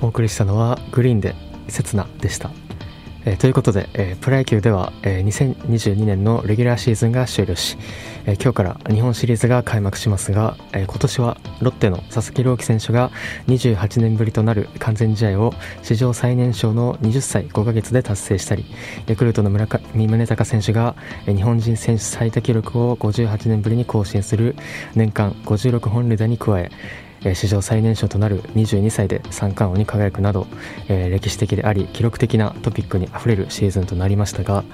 お送りしたのはグリーンで刹那でした、えー、ということで、えー、プロ野球では、えー、2022年のレギュラーシーズンが終了し、え、今日から日本シリーズが開幕しますが、え、今年はロッテの佐々木朗希選手が28年ぶりとなる完全試合を史上最年少の20歳5ヶ月で達成したりヤクルトの村上宗隆選手が、日本人選手最多記録を58年ぶりに更新する年間56本塁打に加ええ史上最年少となる22歳で三冠王に輝くなど、え歴史的であり記録的なトピックにあふれるシーズンとなりましたが、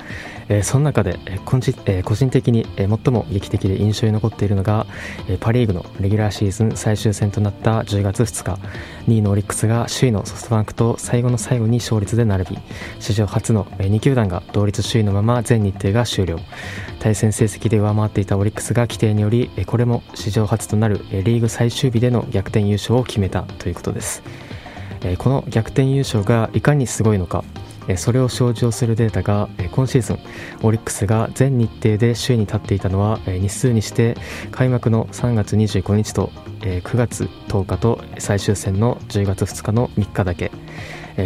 えその中で、え個人え個人的に、え最も劇的で印象に残っているのが、えパ・リーグのレギュラーシーズン最終戦となった10月2日2位のオリックスが首位のソフトバンクと最後の最後に勝率で並び史上初の2球団が同率首位のまま全日程が終了。対戦成績で上回っていたオリックスが規定によりこれも史上初となるリーグ最終日での逆転優勝を決めたということです。えこの逆転優勝がいかにすごいのかそれを象徴するデータが今シーズンオリックスが全日程で首位に立っていたのは日数にして開幕の3月25日と9月10日と最終戦の10月2日の3日だけ。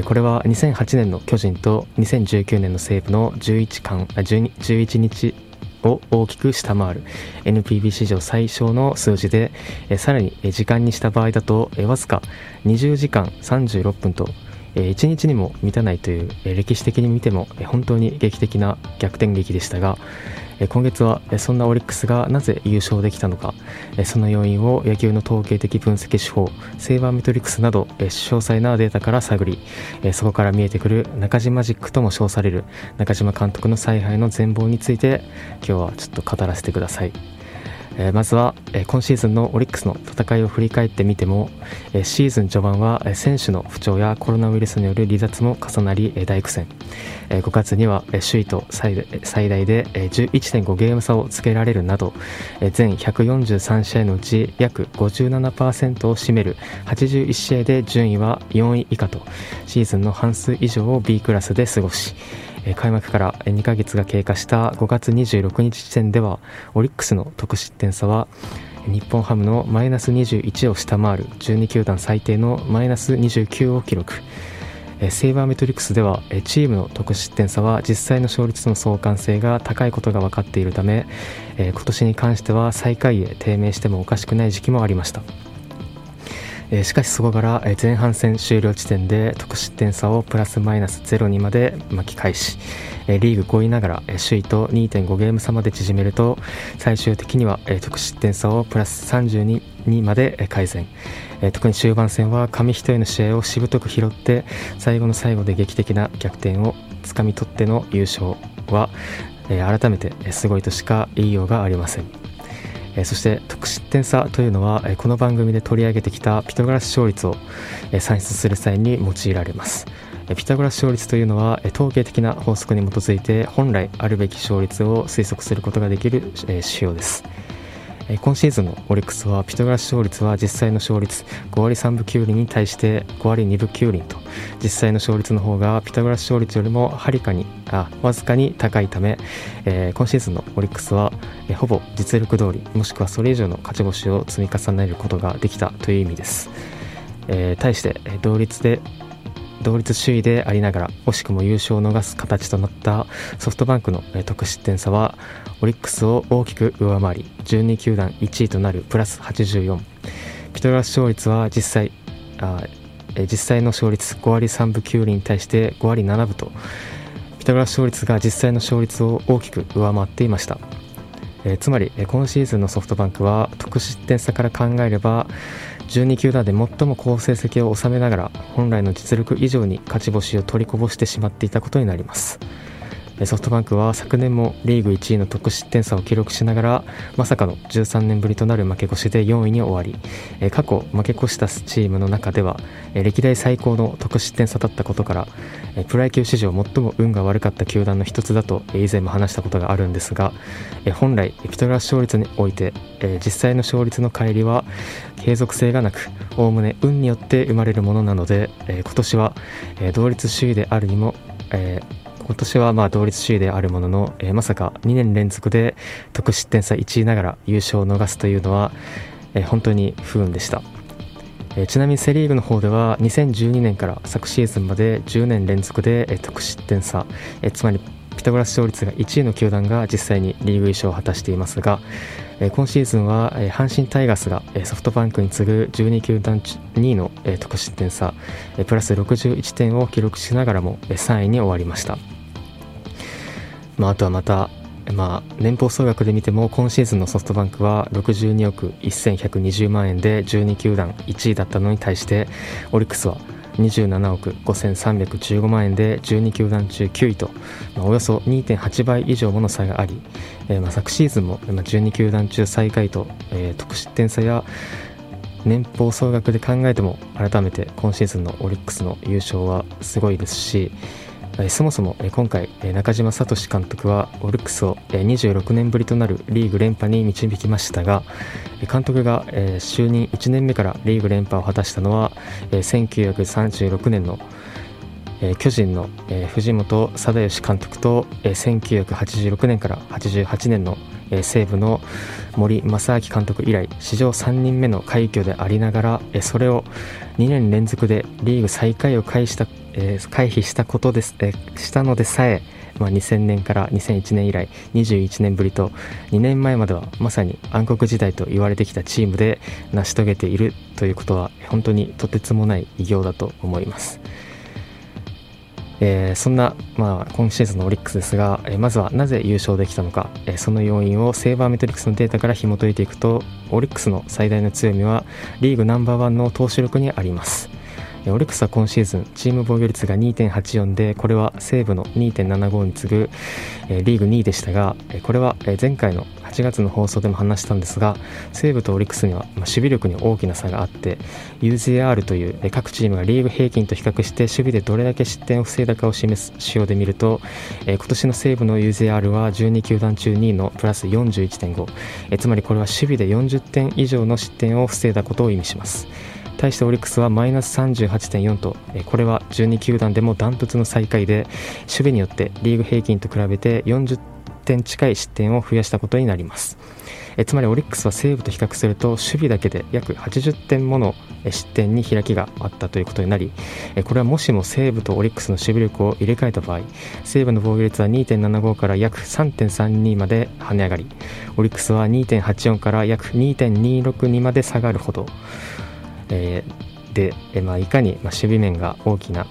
これは2008年の巨人と2019年の西武の11間 12, 11日を大きく下回る。NPB 史上最小の数字でさらに時間にした場合だとわずか20時間36分と1日にも満たないという歴史的に見ても本当に劇的な逆転劇でしたが今月はそんなオリックスがなぜ優勝できたのかその要因を野球の統計的分析手法セーバーメトリックスなど詳細なデータから探りそこから見えてくる中島ジックとも称される中島監督の采配の全貌について今日はちょっと語らせてください。えまずは、え今シーズンのオリックスの戦いを振り返ってみても、えシーズン序盤は、え選手の不調やコロナウイルスによる離脱も重なり、え大苦戦、え5月には、え首位と最大で、え11.5ゲーム差をつけられるなど、え全143試合のうち約57%を占める81試合で順位は4位以下とシーズンの半数以上を B クラスで過ごし開幕から2ヶ月が経過した5月26日時点ではオリックスの得失点差は日本ハムのマイナス21を下回る12球団最低のマイナス29を記録。セイバーメトリックスではチームの得失点差は実際の勝率の相関性が高いことが分かっているため今年に関しては最下位へ低迷してもおかしくない時期もありました。えしかしそこから前半戦終了地点で得失点差をプラスマイナス0にまで巻き返しえリーグ5位ながら首位と2.5ゲーム差まで縮めると最終的には得失点差をプラス32にまで改善え特に終盤戦は紙一重の試合をしぶとく拾って最後の最後で劇的な逆転をつかみ取っての優勝はえ改めてすごいとしか言いようがありません。えそして得失点差というのは、えこの番組で取り上げてきたピタゴラス勝率を、え算出する際に用いられます。ピタゴラス勝率というのは統計的な法則に基づいて本来あるべき勝率を推測することができる指標です。今シーズンのオリックスはピタゴラス勝率は実際の勝率5割3分9厘に対して5割2分9厘と実際の勝率の方がピタゴラス勝率よりもはるかにあわずかに高いため、えー、今シーズンのオリックスは、えー、ほぼ実力通りもしくはそれ以上の勝ち星を積み重ねることができたという意味です、えー、対して同率で同率首位でありながら惜しくも優勝を逃す形となったソフトバンクの得失点差はオリックスを大きく上回り12球団1位となるプラス84ピトラス勝率は実際あ実際の勝率5割3分9厘に対して5割7分とピタゴラス勝率が実際の勝率を大きく上回っていました。えー、つまり、今シーズンのソフトバンクは得失点差から考えれば12球団で最も好成績を収めながら本来の実力以上に勝ち星を取りこぼしてしまっていたことになります。ソフトバンクは昨年もリーグ1位の得失点差を記録しながらまさかの13年ぶりとなる負け越しで4位に終わり。過去負け越したチームの中では歴代最高の得失点差だったことからプロ野球史上最も運が悪かった球団の一つだと以前も話したことがあるんですが本来ピトラ勝率において実際の勝率の乖離は継続性がなくおおむね運によって生まれるものなので今年は同率首位であるにも今年はまあ同率首位であるものの、えー、まさか2年連続で得失点差1位ながら優勝を逃すというのは、えー、本当に不運でした、えちなみにセ・リーグの方では2012年から昨シーズンまで10年連続で、え得失点差、えつまりピタゴラス勝率が1位の球団が実際にリーグ優勝を果たしていますが、え今シーズンは、え阪神タイガースが、えソフトバンクに次ぐ12球団2位の、え得失点差、えプラス61点を記録しながらも、え3位に終わりました、まあ、あとはまたまあ、年俸総額で見ても今シーズンのソフトバンクは62億1120万円で12球団1位だったのに対してオリックスは27億5315万円で12球団中9位と、まあ、およそ2.8倍以上もの差があり、えー、まあ昨シーズンも12球団中最下位と、えー、得失点差や年俸総額で考えても改めて今シーズンのオリックスの優勝はすごいですし、そもそも今回中島聡監督はオリックスを26年ぶりとなるリーグ連覇に導きましたが監督が就任1年目からリーグ連覇を果たしたのは1936年の巨人の藤本貞義監督と1986年から88年の西武の森正明監督以来史上3人目の快挙でありながらそれを2年連続でリーグ最下位を回したえー、回避したことです、えー、したのでさえ、まあ、2000年から2001年以来21年ぶりと2年前まではまさに暗黒時代と言われてきたチームで成し遂げているということは本当にとてつもない偉業だと思います。えー、そんな、まあ、今シーズンのオリックスですが、えー、まずはなぜ優勝できたのか、えー、その要因をセーバーメトリックスのデータから紐解いていくとオリックスの最大の強みはリーグナンバーワンの投手力にありますオリックスは今シーズンチーム防御率が2.84でこれは西武の2.75に次ぐ、えリーグ2位でしたがこれは前回の8月の放送でも話したんですが西武とオリックスには守備力に大きな差があって UZR という各チームがリーグ平均と比較して守備でどれだけ失点を防いだかを示す仕様で見ると今年の西武の UZR は12球団中2位のプラス41.5つまりこれは守備で40点以上の失点を防いだことを意味します。対してオリックスはマイナス38.4とこれは12球団でもダントツの最下位で守備によってリーグ平均と比べて40点近い失点を増やしたことになります。えつまりオリックスは西武と比較すると守備だけで約80点もの失点に開きがあったということになりこれはもしも西武とオリックスの守備力を入れ替えた場合西武の防御率は2.75から約3.32まで跳ね上がりオリックスは2.84から約2.262まで下がるほどえー、で、えまあ、いかに、まあ、守備面が大きな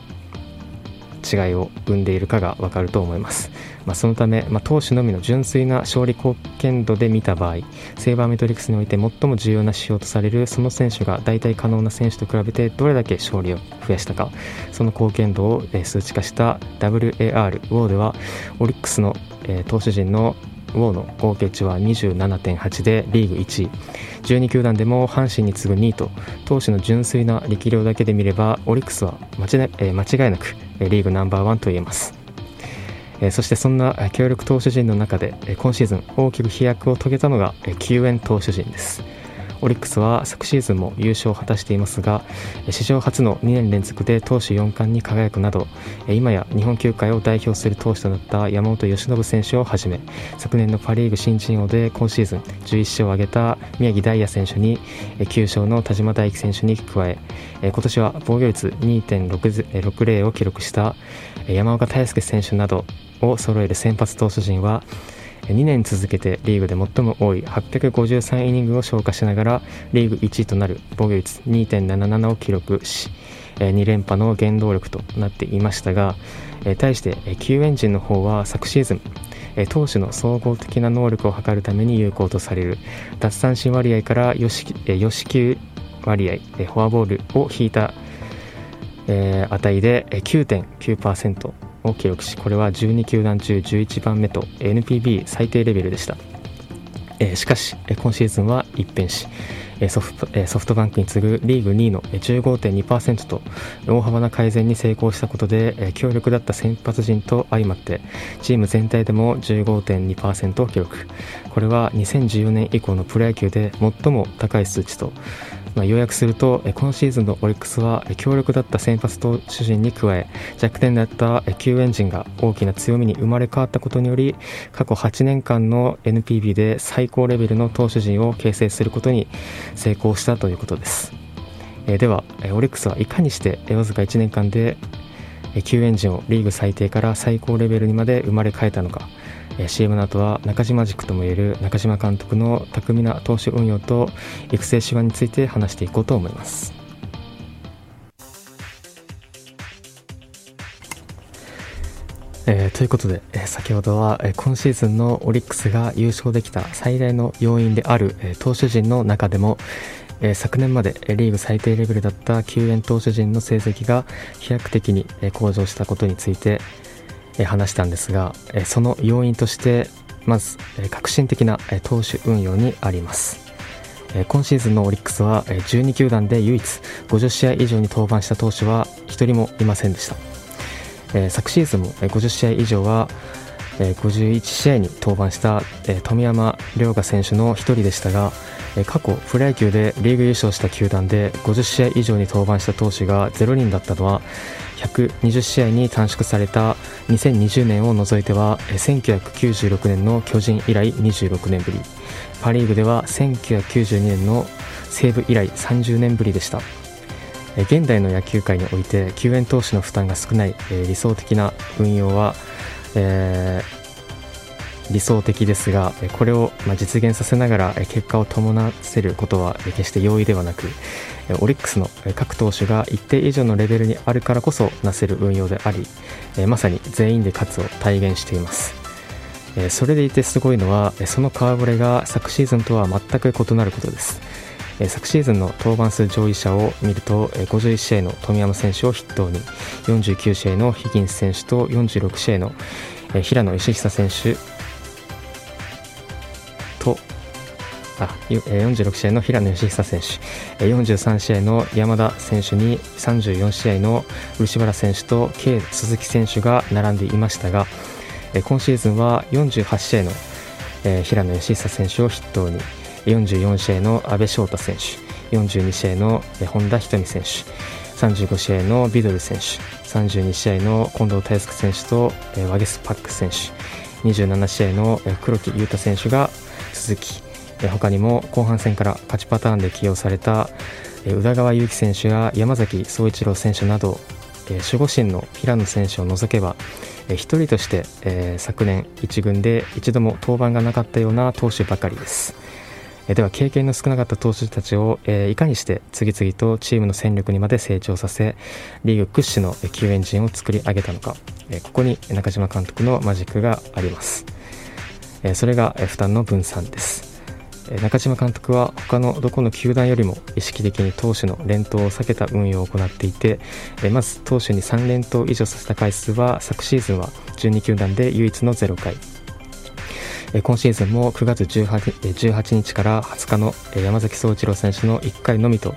違いを生んでいるかが分かると思います、まあ、そのため、まあ、投手のみの純粋な勝利貢献度で見た場合セーバーメトリックスにおいて最も重要な指標とされるその選手が大体可能な選手と比べてどれだけ勝利を増やしたかその貢献度を数値化した WAR ウォーではオリックスのえ投手陣のウォーの合計値は27.8でリーグ1位。12球団でも阪神に次ぐ2位と投手の純粋な力量だけで見ればオリックスは間違,、え間違いなくリーグナンバーワンと言えます。そしてそんな強力投手陣の中で今シーズン大きく飛躍を遂げたのが救援投手陣です。オリックスは昨シーズンも優勝を果たしていますが史上初の2年連続で投手4冠に輝くなど今や日本球界を代表する投手となった山本由伸選手をはじめ昨年のパ・リーグ新人王で今シーズン11勝を挙げた宮城大弥選手に9勝の田島大輝選手に加え今年は防御率2.60を記録した山岡大輔選手などを揃える先発投手陣は2年続けてリーグで最も多い853イニングを消化しながらリーグ1位となる防御率2.77を記録し2連覇の原動力となっていましたが対して救援陣の方は昨シーズン投手の総合的な能力を測るために有効とされる奪三振割合からよし球割合フォアボールを引いた値で9.9%を記録しこれは12球団中11番目と NPB 最低レベルでした、えー、しかし今シーズンは一変しソフトソフトバンクに次ぐリーグ2位の15.2%と大幅な改善に成功したことで強力だった先発陣と相まってチーム全体でも15.2%を記録。これは2014年以降のプロ野球で最も高い数値とまあ、要約すると今シーズンのオリックスは強力だった先発投手陣に加え弱点だった救援陣が大きな強みに生まれ変わったことにより過去8年間の NPB で最高レベルの投手陣を形成することに成功したということです。ではオリックスはいかにしてわずか1年間で救援陣をリーグ最低から最高レベルにまで生まれ変えたのか CM の後は中島塾ともいえる中島監督の巧みな投手運用と育成手腕について話していこうと思います。えー、ということで、えー、先ほどは、えー、今シーズンのオリックスが優勝できた最大の要因である、え投手陣の中でも、え昨年までリーグ最低レベルだった救援投手陣の成績が飛躍的に向上したことについて話したんですがその要因としてまず革新的な投手運用にあります。今シーズンのオリックスは12球団で唯一50試合以上に登板した投手は1人もいませんでした。昨シーズンも50試合以上は51試合に登板した富山涼河選手の1人でしたが過去プロ野球でリーグ優勝した球団で50試合以上に登板した投手が0人だったのは120試合に短縮された2020年を除いては1996年の巨人以来26年ぶり。パ・リーグでは1992年の西武以来30年ぶりでした。現代の野球界において救援投手の負担が少ない理想的な運用は、えー理想的ですがこれを実現させながら結果を伴わせることは決して容易ではなくオリックスの各投手が一定以上のレベルにあるからこそなせる運用でありまさに全員で勝つを体現しています。それでいてすごいのはその顔ぶれが昨シーズンとは全く異なることです。え昨シーズンの登板数上位者を見るとえ51試合の富山選手を筆頭に49試合のヒギンス選手と46試合のえ平野義久選手とあ46試合の平野義久選手43試合の山田選手に34試合の漆原選手と K 鈴木選手が並んでいましたが今シーズンは48試合の平野義久選手を筆頭に。44試合の阿部翔太選手42試合の本田仁美選手35試合のビドル選手32試合の近藤泰介選手とワゲスパック選手27試合の黒木裕太選手が続き他にも後半戦から勝ちパターンで起用された宇田川優希選手や山崎総一郎選手など守護神の平野選手を除けば1人として昨年1軍で一度も登板がなかったような投手ばかりです。えでは経験の少なかった投手たちをえいかにして次々とチームの戦力にまで成長させリーグ屈指の救援陣を作り上げたのかえここに中島監督のマジックがあります。えそれが負担の分散です。中島監督は他のどこの球団よりも意識的に投手の連投を避けた運用を行っていてまず投手に3連投以上させた回数は昨シーズンは12球団で唯一の0回。今シーズンも9月 18, 18日から20日の山崎総一郎選手の1回のみと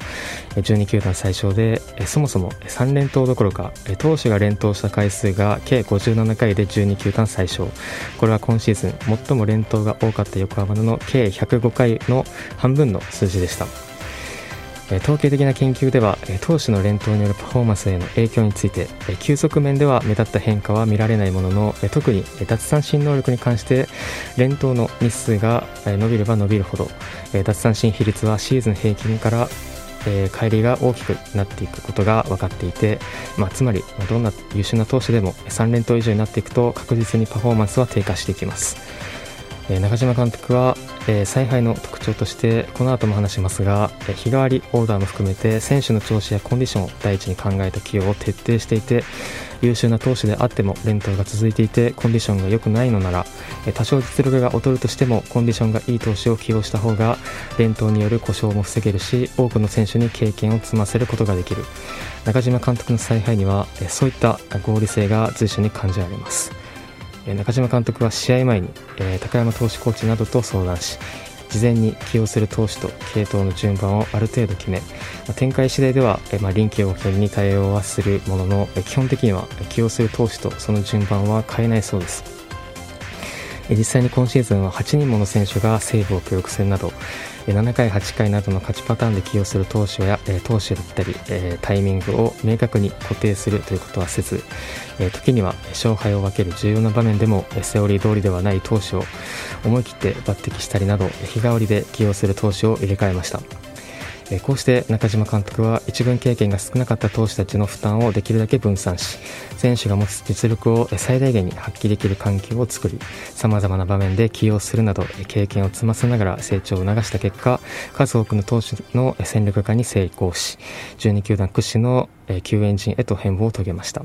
12球団最小でそもそも3連投どころか投手が連投した回数が計57回で12球団最小これは今シーズン最も連投が多かった横浜の計105回の半分の数字でした。統計的な研究では投手の連投によるパフォーマンスへの影響について急速面では目立った変化は見られないものの特に奪三振能力に関して連投の日数が伸びれば伸びるほど奪三振比率はシーズン平均から乖離が大きくなっていくことが分かっていて、まあ、つまりどんな優秀な投手でも3連投以上になっていくと確実にパフォーマンスは低下していきます。え中島監督は、え、采配の特徴としてこの後も話しますがえ日替わりオーダーも含めて選手の調子やコンディションを第一に考えた起用を徹底していて優秀な投手であっても連投が続いていてコンディションが良くないのならえ多少実力が劣るとしてもコンディションがいい投手を起用した方が連投による故障も防げるし多くの選手に経験を積ませることができる。中島監督の采配にはえそういった合理性が随所に感じられます。中島監督は試合前に、え高山投手コーチなどと相談し事前に起用する投手と系統の順番をある程度決め展開次第では、えま臨機応変に対応はするものの基本的には起用する投手とその順番は変えないそうです。実際に今シーズンは8人もの選手がセーブを記録するなど7回、8回などの勝ちパターンで起用する投手や投手だったりタイミングを明確に固定するということはせず時には勝敗を分ける重要な場面でもセオリー通りではない投手を思い切って抜擢したりなど日替わりで起用する投手を入れ替えました。こうして中島監督は一軍経験が少なかった投手たちの負担をできるだけ分散し選手が持つ実力を最大限に発揮できる環境を作りさまざまな場面で起用するなど経験を積ませながら成長を促した結果数多くの投手の戦力化に成功し12球団屈指の救援陣へと変貌を遂げました。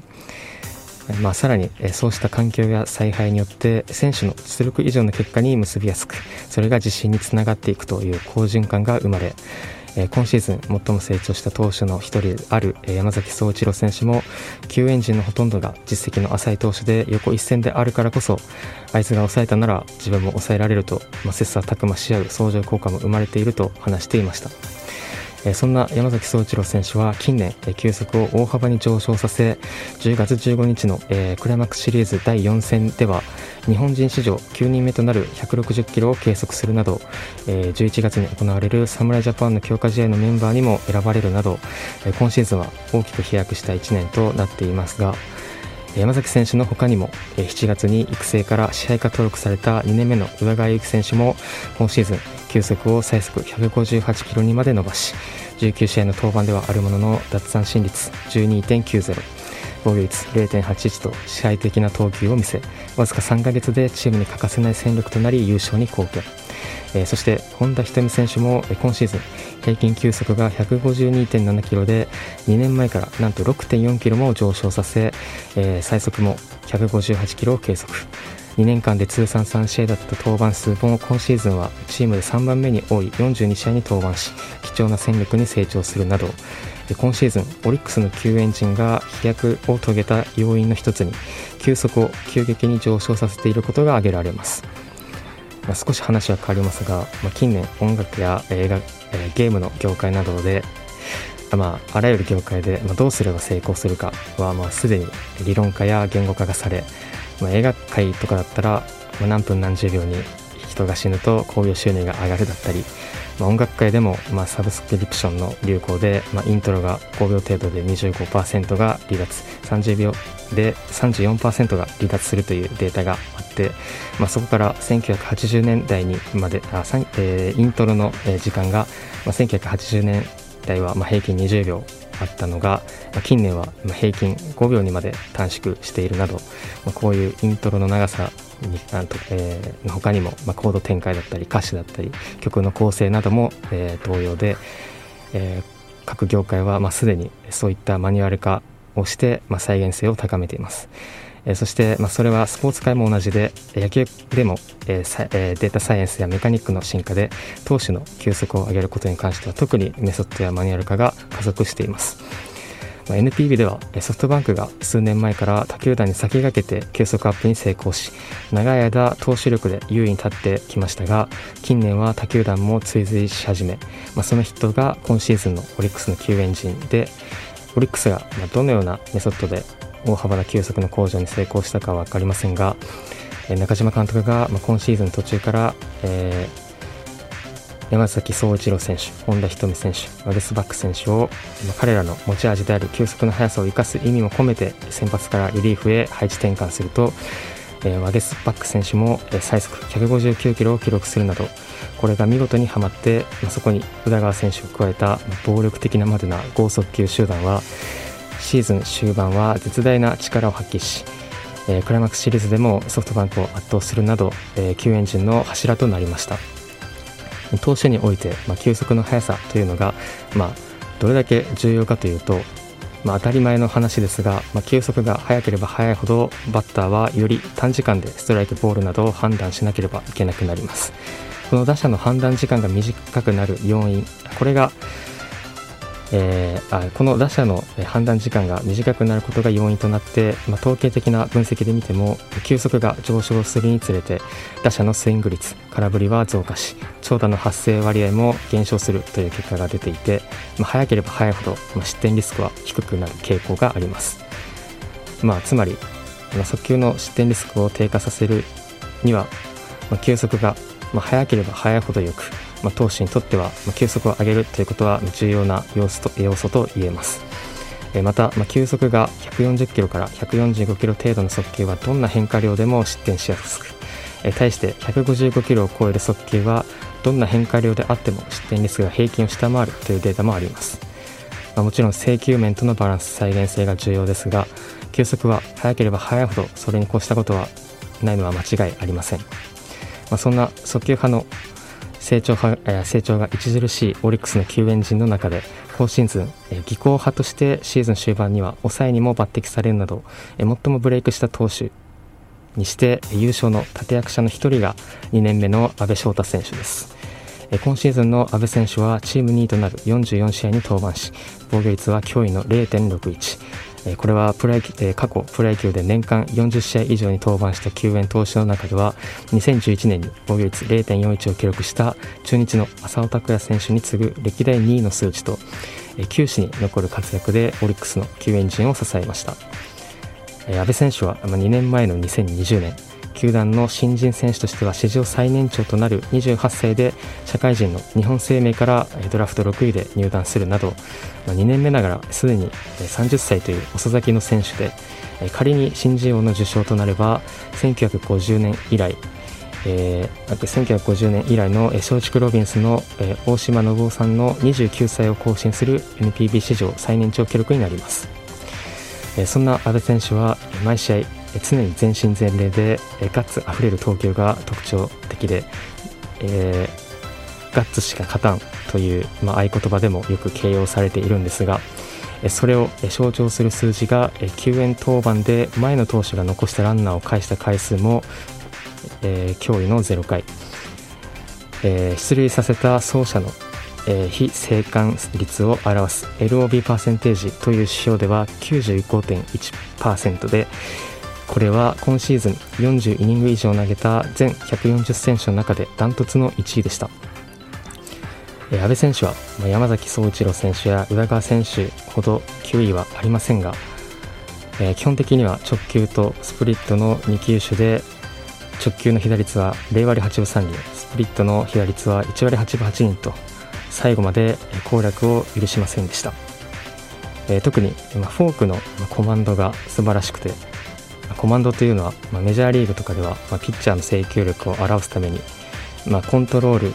まあ、さらにそうした環境や采配によって選手の実力以上の結果に結びやすくそれが自信につながっていくという好循環が生まれ今シーズン最も成長した投手の一人である山崎総一郎選手も救援陣のほとんどが実績の浅い投手で横一線であるからこそあいつが抑えたなら自分も抑えられると、まあ、切磋琢磨し合う相乗効果も生まれていると話していました。そんな山崎総一郎選手は近年球速を大幅に上昇させ10月15日のクライマックスシリーズ第4戦では日本人史上9人目となる160キロを計測するなど11月に行われる侍ジャパンの強化試合のメンバーにも選ばれるなど今シーズンは大きく飛躍した1年となっていますが山崎選手の他にも7月に育成から支配下登録された2年目の宇田川優希選手も今シーズン球速を最速158キロにまで伸ばし19試合の登板ではあるものの奪三振率12.90防御率0.81と支配的な投球を見せわずか3ヶ月でチームに欠かせない戦力となり優勝に貢献。え、そして本田仁美選手も今シーズン平均球速が152.7キロで2年前からなんと6.4キロも上昇させ、え、最速も158キロを計測2年間で通算3試合だった登板数も今シーズンはチームで3番目に多い42試合に登板し貴重な戦力に成長するなど今シーズンオリックスの救援陣が飛躍を遂げた要因の一つに球速を急激に上昇させていることが挙げられます。まあ、少し話は変わりますが、まあ、近年音楽や映画、えー、ゲームの業界などで、まあ、あらゆる業界で、まあ、どうすれば成功するかは、まあ、すでに理論化や言語化がされ、まあ、映画界とかだったら、まあ、何分何十秒に人が死ぬと興行収入が上がるだったり、まあ、音楽界でも、まあ、サブスクリプションの流行で、まあ、イントロが5秒程度で25%が離脱30秒で34%が離脱するというデータがあって、まあ、そこから1980年代にまであ、えー、イントロの時間が、まあ、1980年代はまあ平均20秒あったのが、まあ、近年は平均5秒にまで短縮しているなど、まあ、こういうイントロの長さになんと、えー、他にも、まあ、コード展開だったり歌詞だったり曲の構成なども、えー、同様で、えー、各業界はまあすでにそういったマニュアル化をして、まあ、再現性を高めています。そして、まあ、それはスポーツ界も同じで野球でも、えーえー、データサイエンスやメカニックの進化で投手の球速を上げることに関しては特にメソッドやマニュアル化が加速しています。まあ、NPB ではソフトバンクが数年前から他球団に先駆けて球速アップに成功し長い間投手力で優位に立ってきましたが近年は他球団も追随し始め、まあ、そのヒットが今シーズンのオリックスの救援陣でオリックスがどのようなメソッドで大幅な球速の向上に成功したかは分かりませんが中島監督が今シーズン途中から、えー山崎総一郎選手、本田仁美選手、ワゲスバック選手を彼らの持ち味である球速の速さを生かす意味も込めて先発からリリーフへ配置転換すると、ワゲスバック選手も最速159キロを記録するなどこれが見事にはまって、そこに宇田川選手を加えた暴力的なまでな剛速球集団はシーズン終盤は絶大な力を発揮し、クライマックスシリーズでもソフトバンクを圧倒するなど、えー、救援陣の柱となりました。投手において、まあ、球速の速さというのが、まあ、どれだけ重要かというと、まあ、当たり前の話ですが、まあ、球速が速ければ速いほどバッターはより短時間でストライクボールなどを判断しなければいけなくなります。この打者の判断時間が短くなる要因これがえー、あこの打者の判断時間が短くなることが要因となって、まあ、統計的な分析で見ても球速が上昇するにつれて打者のスイング率空振りは増加し長打の発生割合も減少するという結果が出ていて、まあ、早ければ早いほど、まあ、失点リスクは低くなる傾向があります、まあ、つまり、まあ、速球の失点リスクを低下させるには、まあ、球速が、まあ、早ければ早いほどよくまあ、投手にとっては、まあ、球速を上げるということは重要な要素と要素と言えます。えまた、まあ、球速が140キロから145キロ程度の速球はどんな変化量でも失点しやすく、え対して155キロを超える速球はどんな変化量であっても失点リスクが平均を下回るというデータもあります、まあ、もちろん制球面とのバランス再現性が重要ですが球速は速ければ速いほどそれに越したことはないのは間違いありません、まあ、そんな速球派の成長成長が著しいオリックスの救援陣の中で今シーズン技巧派としてシーズン終盤には抑えにも抜擢されるなど最もブレイクした投手にして優勝の立役者の一人が2年目の阿部翔太選手です。今シーズンの阿部選手はチーム2位となる44試合に登板し防御率は驚異の0.61これはプロ野球過去プロ野球で年間40試合以上に登板した救援投手の中では2011年に防御率0.41を記録した中日の浅尾拓也選手に次ぐ歴代2位の数値と球史に残る活躍でオリックスの救援陣を支えました。阿部選手は2年前の2020年球団の新人選手としては史上最年長となる28歳で社会人の日本生命からドラフト6位で入団するなど2年目ながらすでに30歳という遅咲きの選手で仮に新人王の受賞となれば1950年以来えー、1950年以来の松竹ロビンスの、えー、大島信夫さんの29歳を更新する NPB 史上最年長記録になります、えー、そんな阿部選手は毎試合常に全身全霊でガッツあふれる投球が特徴的で、えー、ガッツしか勝たんという、まあ、合言葉でもよく形容されているんですがそれを象徴する数字が救援当番で前の投手が残したランナーを返した回数も、えー、驚異の0回、えー、出塁させた走者のえー、非生還率を表す LOB パーセンテージという指標では95.1%で、これは今シーズン40イニング以上投げた全140選手の中でダントツの1位でした、阿部選手は山崎総一郎選手や宇田川選手ほど球威はありませんが、えー、基本的には直球とスプリットの2球種で直球の被打率は0割8分3厘スプリットの被打率は1割8分8厘と最後まで攻略を許しませんでした、えー、特にフォークのコマンドが素晴らしくてコマンドというのは、まあ、メジャーリーグとかでは、まあ、ピッチャーの制球力を表すために、まあ、コントロール、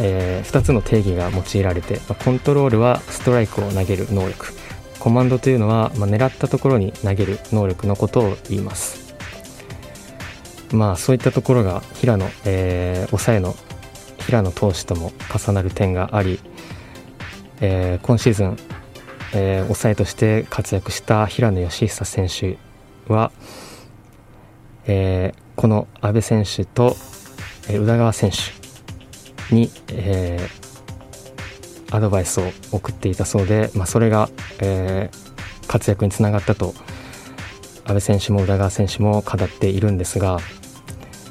えー、2つの定義が用いられて、ま、コントロールはストライクを投げる能力。コマンドというのは、まあ、狙ったところに投げる能力のことを言います。まあそういったところが平野、えー、抑えの平野投手とも重なる点があり、えー、今シーズン、えー、抑えとして活躍した平野義久選手は、えー、この阿部選手と、えー、宇田川選手に、えー、アドバイスを送っていたそうで、まあ、それが、えー、活躍につながったと阿部選手も宇田川選手も語っているんですが、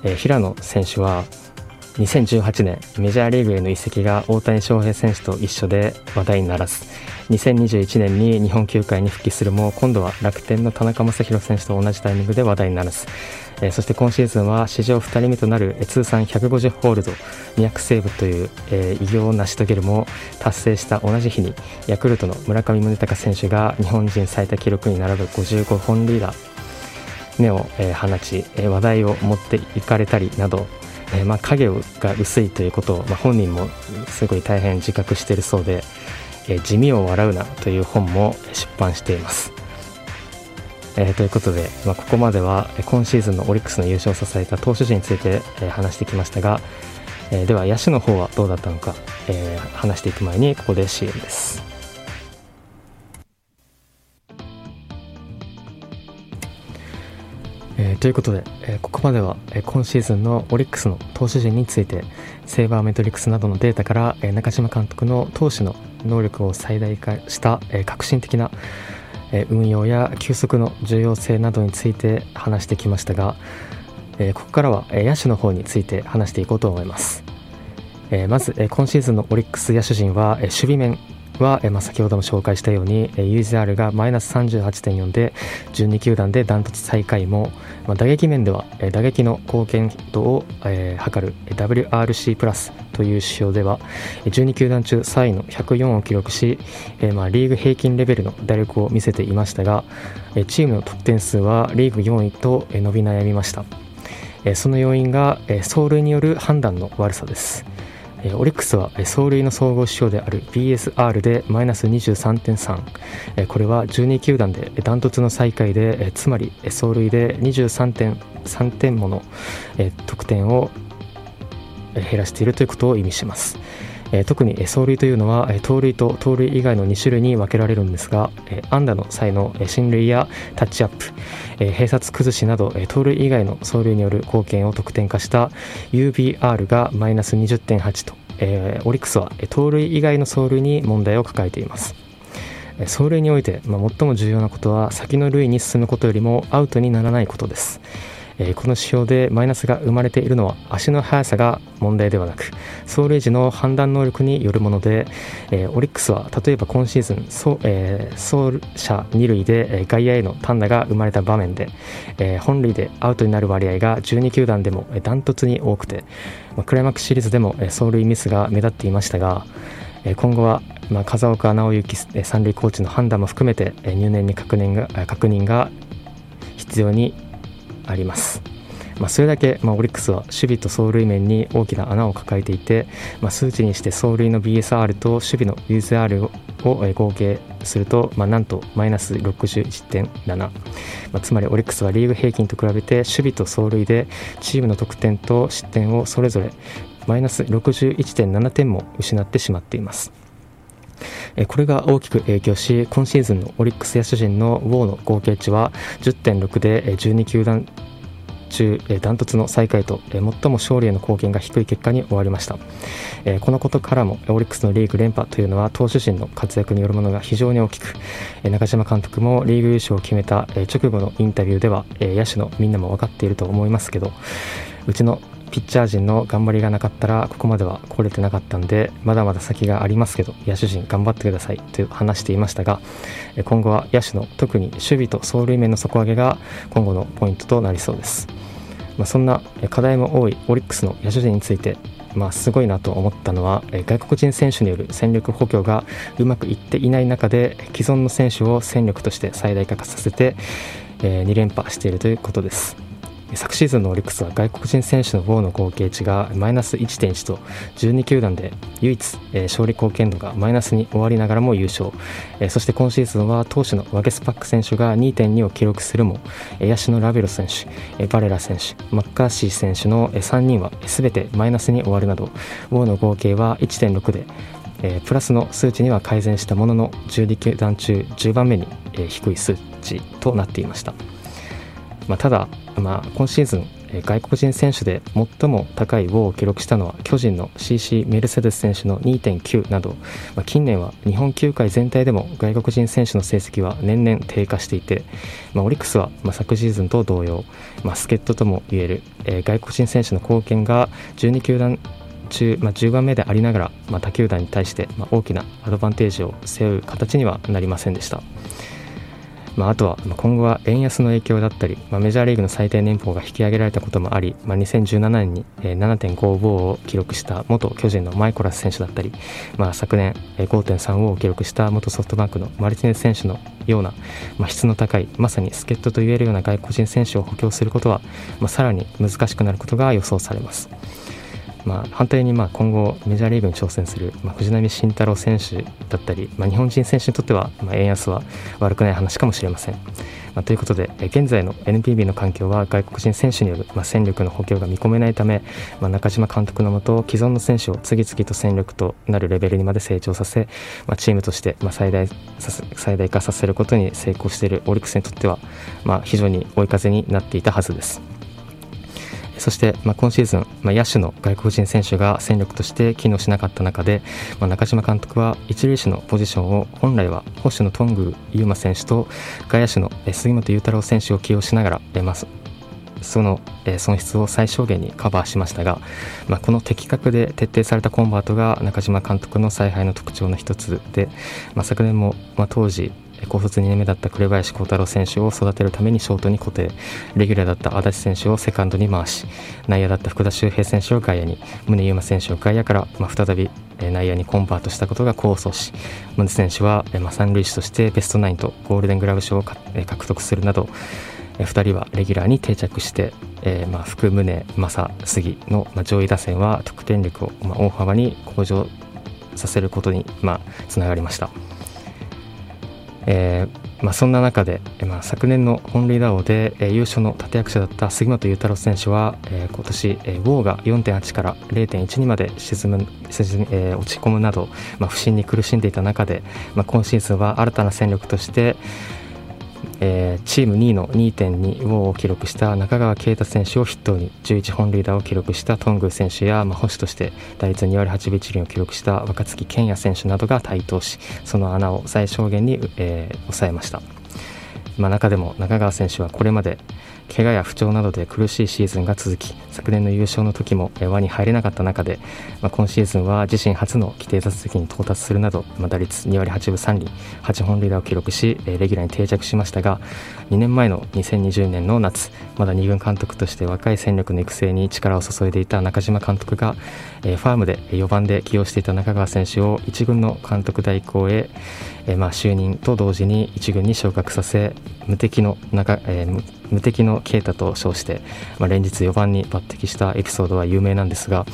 えー、平野選手は2018年メジャーリーグへの移籍が大谷翔平選手と一緒で話題にならず2021年に日本球界に復帰するも今度は楽天の田中将大選手と同じタイミングで話題にならず、え、そして今シーズンは史上2人目となる通算150ホールド200セーブという、え、偉業を成し遂げるも達成した同じ日にヤクルトの村上宗隆選手が日本人最多記録に並ぶ55本リーダー目を、え、放ち、え、話題を持っていかれたりなど、えーまあ、影が薄いということを、まあ、本人もすごい大変自覚しているそうで、えー、地味を笑うなという本も出版しています。えー、ということで、まあ、ここまでは今シーズンのオリックスの優勝を支えた投手陣について、え、話してきましたが、え、では野手の方はどうだったのか、え、話していく前にここで CM です。えー、ということで、えー、ここまでは、えー、今シーズンのオリックスの投手陣についてセーバーメトリックスなどのデータから、えー、中島監督の投手の能力を最大化した、えー、革新的な、えー、運用や休息の重要性などについて話してきましたが、えー、ここからは、えー、野手の方について話していこうと思います、えー、まず、えー、今シーズンのオリックス野手陣は、えー、守備面は、えまあ、先ほども紹介したように、え UZR がマイナス38.4で12球団でダントツ最下位も、まあ、打撃面では、え打撃の貢献度を、え、測る WRC プラスという指標では12球団中3位の104を記録し、え、まあリーグ平均レベルの打力を見せていましたが、えチームの得点数はリーグ4位と、え伸び悩みました、その要因が、走塁による判断の悪さです。オリックスは走塁の総合指標である BSR でマイナス23.3、これは12球団でダントツの最下位で、つまり走塁で23.3点もの、得点を減らしているということを意味します。え特に走塁というのは、盗塁と盗塁以外の2種類に分けられるんですが、え安打の際の進塁やタッチアップ、え併殺崩しなど、盗塁以外の走塁による貢献を得点化した UBR がマイナス20.8と、えオリックスは盗塁以外の走塁に問題を抱えています。走塁において、まあ、最も重要なことは先の塁に進むことよりもアウトにならないことです。えこの指標でマイナスが生まれているのは足の速さが問題ではなく走塁時の判断能力によるもので、えオリックスは例えば今シーズン走,、え走者2塁で外野への単打が生まれた場面で、え本塁でアウトになる割合が12球団でもダントツに多くて、まクライマックスシリーズでも走塁ミスが目立っていましたが今後は、ま風岡直之三塁コーチの判断も含めて入念に確認が確認が必要にあります。まあ、それだけ、まあ、オリックスは守備と走塁面に大きな穴を抱えていて、まあ、数値にして走塁の BSR と守備の USR を合計すると、まあ、なんとマイナス61.7、ま、つまりオリックスはリーグ平均と比べて守備と走塁でチームの得点と失点をそれぞれマイナス61.7点も失ってしまっています。これが大きく影響し今シーズンのオリックス野手陣のウォーの合計値は10.6で12球団中ダントツの最下位と最も勝利への貢献が低い結果に終わりました。このことからもオリックスのリーグ連覇というのは投手陣の活躍によるものが非常に大きく中島監督もリーグ優勝を決めた直後のインタビューでは野手のみんなも分かっていると思いますけどうちのピッチャー陣の頑張りがなかったらここまでは来れてなかったんでまだまだ先がありますけど野手陣頑張ってくださいと話していましたが今後は野手の特に守備と走塁面の底上げが今後のポイントとなりそうです、まあ、そんな課題も多いオリックスの野手陣についてまあ、すごいなと思ったのは外国人選手による戦力補強がうまくいっていない中で既存の選手を戦力として最大化させて2連覇しているということです。昨シーズンのオリックスは外国人選手の棒の合計値がマイナス1.1と12球団で唯一、勝利貢献度がマイナスに終わりながらも優勝、そして今シーズンは投手のワゲスパック選手が2.2を記録するも、え野手のラベロ選手、バレラ選手マッカーシー選手の3人は全てマイナスに終わるなど棒の合計は1.6で、プラスの数値には改善したものの12球団中10番目に、低い数値となっていました。まあ、ただ、まあ、今シーズン外国人選手で最も高いウォーを記録したのは巨人の CC メルセデス選手の2.9など、まあ、近年は日本球界全体でも外国人選手の成績は年々低下していて、まあ、オリックスはま昨シーズンと同様、まあ、助っ人ともいえる、えー、外国人選手の貢献が12球団中、まあ、10番目でありながら、まあ、他球団に対して、まあ、大きなアドバンテージを背負う形にはなりませんでした。まあ、あとは今後は円安の影響だったり、まあ、メジャーリーグの最低年俸が引き上げられたこともあり、まあ、2017年に7.55を記録した元巨人のマイコラス選手だったり、まあ、昨年5.35を記録した元ソフトバンクのマルティネス選手のような、まあ、質の高いまさに助っ人といえるような外国人選手を補強することは、まあ、さらに難しくなることが予想されます。まあ、反対にまあ今後メジャーリーグに挑戦する、まあ、藤浪晋太郎選手だったり、まあ、日本人選手にとっては、まあ、円安は悪くない話かもしれません。まあ、ということで現在の NPB の環境は外国人選手による、まあ、戦力の補強が見込めないため、まあ、中島監督のもと既存の選手を次々と戦力となるレベルにまで成長させ、まあ、チームとして、まあ、最大最大化させることに成功しているオリックスにとっては、まあ、非常に追い風になっていたはずです。そして、まあ、今シーズン、まあ、野手の外国人選手が戦力として機能しなかった中で、まあ、中島監督は一塁手のポジションを本来は保守の頓宮優馬選手と外野手の杉本裕太郎選手を起用しながら、まあ、その損失を最小限にカバーしましたが、まあ、この的確で徹底されたコンバートが中島監督の采配の特徴の一つで、まあ、昨年も、まあ、当時高卒2年目だった紅林幸太郎選手を育てるためにショートに固定レギュラーだった足立選手をセカンドに回し内野だった福田周平選手を外野に宗優真選手を外野から、まあ、再び内野にコンバートしたことが功を奏し宗選手は、まあ、三塁手としてベストナインとゴールデングラブ賞を獲得するなど2人はレギュラーに定着してえー、まあ福宗正杉の、上位打線は得点力を、まあ、大幅に向上させることに、まあ、つながりました。えーまあ、そんな中で、まあ、昨年の本塁打王で、えー、優勝の立役者だった杉本裕太郎選手は、えー、今年、えー、ウォーが4.8から0.12まで沈む、えー、落ち込むなど、まあ、不振に苦しんでいた中で、まあ、今シーズンは新たな戦力として、えー、チーム2位の2.2を記録した中川圭太選手を筆頭に11本塁打を記録した頓宮選手や、まあ、保守として打率2割8分1厘を記録した若月健也選手などが台頭しその穴を最小限に、えー、抑えました。まあ、中でも中川選手はこれまで怪我や不調などで苦しいシーズンが続き昨年の優勝の時も輪に入れなかった中で、まあ、今シーズンは自身初の規定打席に到達するなど、まあ、打率2割8分3厘8本塁打を記録しレギュラーに定着しましたが2年前の2020年の夏まだ2軍監督として若い戦力の育成に力を注いでいた中島監督がファームで4番で起用していた中川選手を1軍の監督代行へえまあ就任と同時に1軍に昇格させ無敵の中、えー、無敵の啓太と称して、まあ、連日4番に抜擢したエピソードは有名なんですが、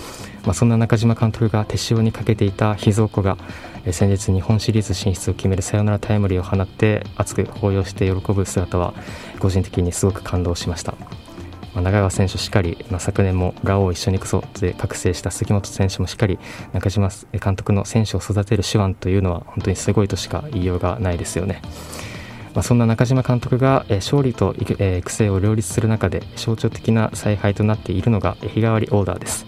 まあ、そんな中島監督が手塩にかけていた秘蔵子が、えー、先日日本シリーズ進出を決めるサヨナラタイムリーを放って熱く抱擁して喜ぶ姿は個人的にすごく感動しました。まあ、中川選手しっかり、まあ、昨年もラオウを一緒にクソで覚醒した杉本選手もしっかり中島監督の選手を育てる手腕というのは本当にすごいとしか言いようがないですよね。まあ、そんな中島監督が、勝利と、育成を両立する中で象徴的な采配となっているのが日替わりオーダーです。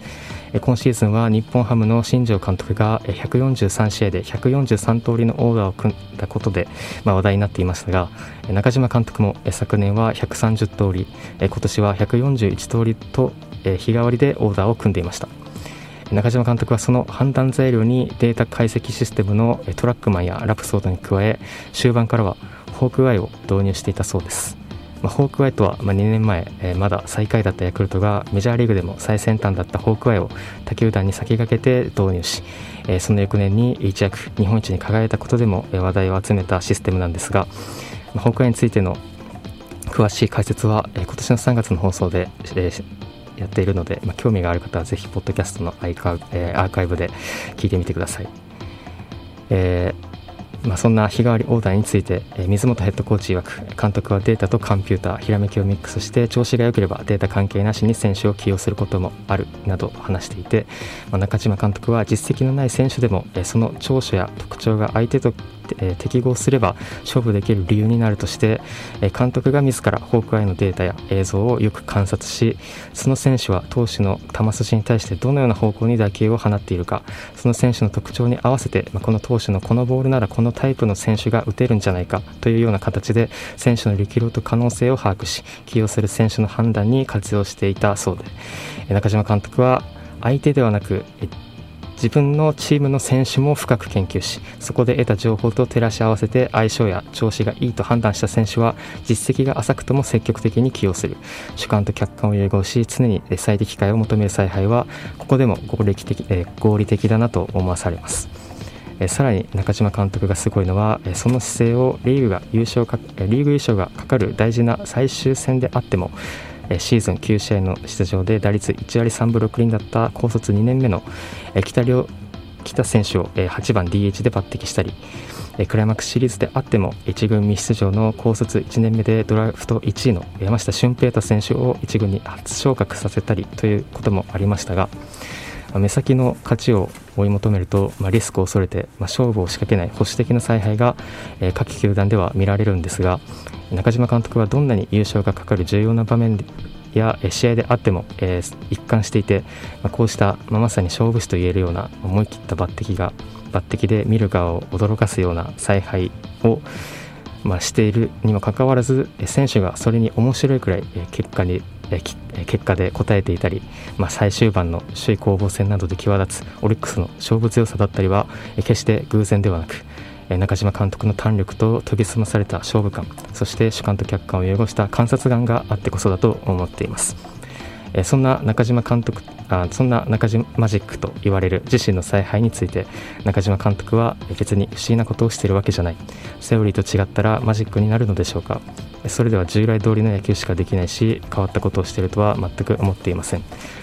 今シーズンは日本ハムの新庄監督が143試合で143通りのオーダーを組んだことで、話題になっていましたが中島監督も昨年は130通り今年は141通りと日替わりでオーダーを組んでいました。中島監督はその判断材料にデータ解析システムのトラックマンやラプソードに加え終盤からはホークアイを導入していたそうです、まあ、ホークアイとは、まあ、2年前、えー、まだ最下位だったヤクルトがメジャーリーグでも最先端だったホークアイを他球団に先駆けて導入し、えー、その翌年に一躍日本一に輝いたことでも話題を集めたシステムなんですが、まあ、ホークアイについての詳しい解説は、えー、今年の3月の放送で、えー、やっているので、まあ、興味がある方はぜひポッドキャストのアイカ、えー、アーカイブで聞いてみてください。えーまあ、そんな日替わりオーダーについて、えー、水本ヘッドコーチ曰く監督はデータとコンピューターひらめきをミックスして調子が良ければデータ関係なしに選手を起用することもあるなど話していて、まあ、中島監督は実績のない選手でも、えー、その長所や特徴が相手とえー、適合すれば勝負できる理由になるとして、えー、監督が自らホークアイのデータや映像をよく観察しその選手は投手の球筋に対してどのような方向に打球を放っているかその選手の特徴に合わせて、まあ、この投手のこのボールならこのタイプの選手が打てるんじゃないかというような形で選手の力量と可能性を把握し起用する選手の判断に活用していたそうでえ中島監督は相手ではなく自分のチームの選手も深く研究しそこで得た情報と照らし合わせて相性や調子がいいと判断した選手は実績が浅くとも積極的に起用する。主観と客観を融合し常に最適解を求める采配はここでも合理的,、え合理的だなと思わされます。さらに中島監督がすごいのはその姿勢をリーグが優勝かリーグ優勝がかかる大事な最終戦であってもシーズン9試合の出場で打率1割3分6厘だった高卒2年目の北両北選手を8番 DH で抜擢したりクライマックスシリーズであっても1軍未出場の高卒1年目でドラフト1位の山下俊平太選手を1軍に初昇格させたりということもありましたが目先の勝ちを追い求めると、まあ、リスクを恐れて、まあ、勝負を仕掛けない保守的な采配が、えー、各球団では見られるんですが中島監督はどんなに優勝がかかる重要な場面や試合であっても、えー、一貫していて、まあ、こうした、まあ、まさに勝負師と言えるような思い切った抜擢が抜擢で見る側を驚かすような采配を、まあ、しているにもかかわらず選手がそれに面白いくらい結果に結果で応えていたり、まあ、最終盤の首位攻防戦などで際立つオリックスの勝負強さだったりは決して偶然ではなく中島監督の胆力と研ぎ澄まされた勝負感そして主観と客観を融合した観察眼があってこそだと思っています。そんな中島監督あそんな中島マジックと言われる自身の采配について中島監督は別に不思議なことをしているわけじゃない。セオリーと違ったらマジックになるのでしょうか。それでは従来通りの野球しかできないし変わったことをしているとは全く思っていません。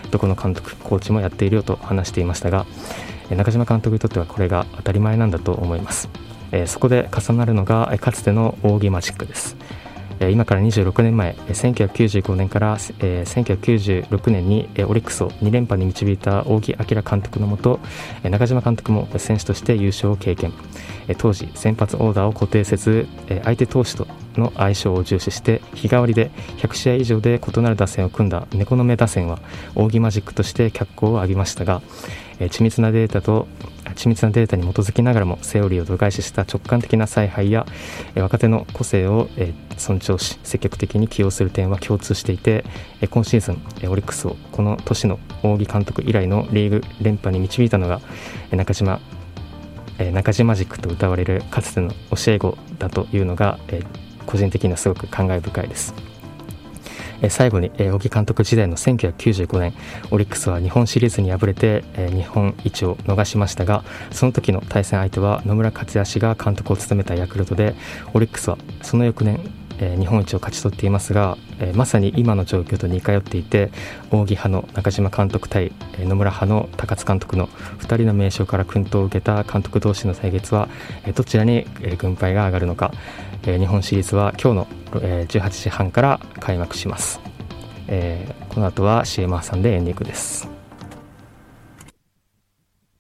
どこの監督コーチもやっているよと話していましたが中島監督にとってはこれが当たり前なんだと思います、そこで重なるのがかつての扇マジックです。今から26年前1995年から1996年にオリックスを2連覇に導いた扇明監督のもと中島監督も選手として優勝を経験。当時先発オーダーを固定せず相手投手との相性を重視して日替わりで100試合以上で異なる打線を組んだ猫の目打線は扇マジックとして脚光を浴びましたが緻密なデータと緻密なデータに基づきながらもセオリーを度外視した直感的な采配や若手の個性を尊重し積極的に起用する点は共通していて今シーズンオリックスをこの年の扇監督以来のリーグ連覇に導いたのが中島中島軸と歌われるかつての教え子だというのが個人的にはすごく感慨深いです。最後に小木監督時代の1995年オリックスは日本シリーズに敗れて日本一を逃しましたがその時の対戦相手は野村克也氏が監督を務めたヤクルトでオリックスはその翌年日本一を勝ち取っていますがまさに今の状況と似通っていて扇派の中島監督対野村派の高津監督の2人の名称から薫陶を受けた監督同士の対決はどちらに軍配が上がるのか。え日本シリーズは今日のえ18時半から開幕します。えこの後は CM 挟んでエンディングです。